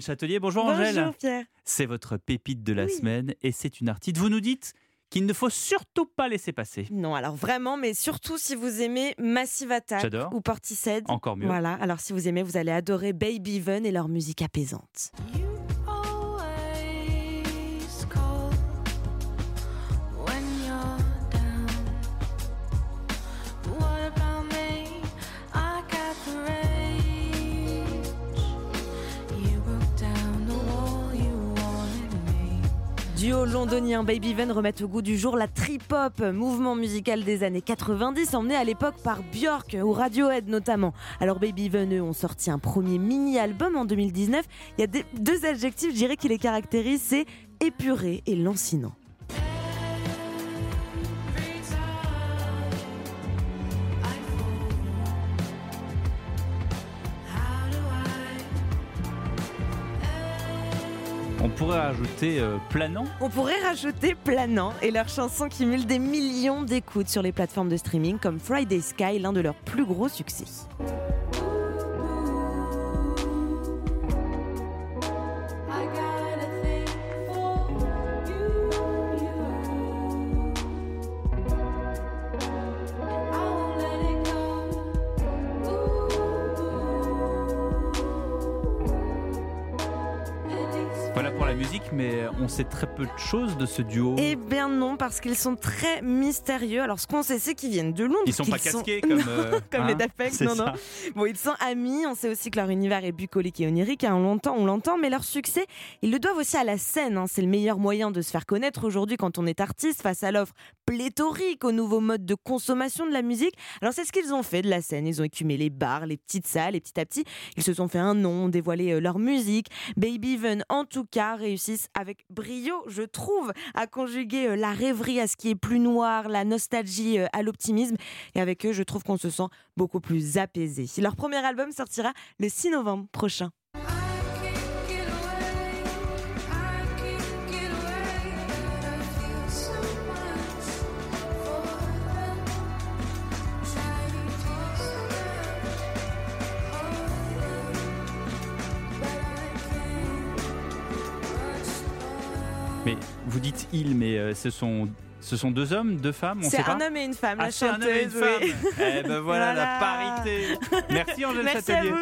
Châtelier, bonjour, Angèle. Bonjour Pierre. C'est votre pépite de la Oui. semaine et c'est une artiste. Vous nous dites qu'il ne faut surtout pas laisser passer. Non, alors vraiment, mais surtout si vous aimez Massive Attack ou Portishead. Encore mieux. Voilà, alors si vous aimez, vous allez adorer Baby Even et leur musique apaisante. Duo londonien Baby Even remet au goût du jour la trip-hop, mouvement musical des années 90, emmené à l'époque par Björk ou Radiohead notamment. Alors Baby Even, eux, ont sorti un premier mini-album en 2019. Il y a deux adjectifs, je dirais, qui les caractérisent, c'est épuré et lancinant. On pourrait rajouter euh, planant. On pourrait rajouter Planant et leur chanson cumule des millions d'écoutes sur les plateformes de streaming comme Friday Sky, l'un de leurs plus gros succès. Musique, mais on sait très peu de choses de ce duo. Eh bien non, parce qu'ils sont très mystérieux. Alors ce qu'on sait, c'est qu'ils viennent de Londres. Ils sont pas casqués comme, euh, comme hein, les Daft non, non. Bon, ils sont amis. On sait aussi que leur univers est bucolique et onirique. hein, on l'entend, on l'entend. Mais leur succès, ils le doivent aussi à la scène. hein. C'est le meilleur moyen de se faire connaître aujourd'hui quand on est artiste face à l'offre pléthorique aux nouveaux modes de consommation de la musique. Alors c'est ce qu'ils ont fait de la scène. Ils ont écumé les bars, les petites salles et petit à petit, ils se sont fait un nom, dévoilé euh, leur musique. Baby Even, en tout cas, réussissent avec brio, je trouve, à conjuguer euh, la rêverie à ce qui est plus noir, la nostalgie euh, à l'optimisme. Et avec eux, je trouve qu'on se sent beaucoup plus apaisé. Leur premier album sortira le 6 novembre prochain. Mais vous dites il, mais euh, ce sont ce sont deux hommes, deux femmes, on C'est sait pas. un homme et une femme, Ah, la c'est un homme et une oui. femme. Eh ben voilà, la parité. Merci Angèle Merci à vous.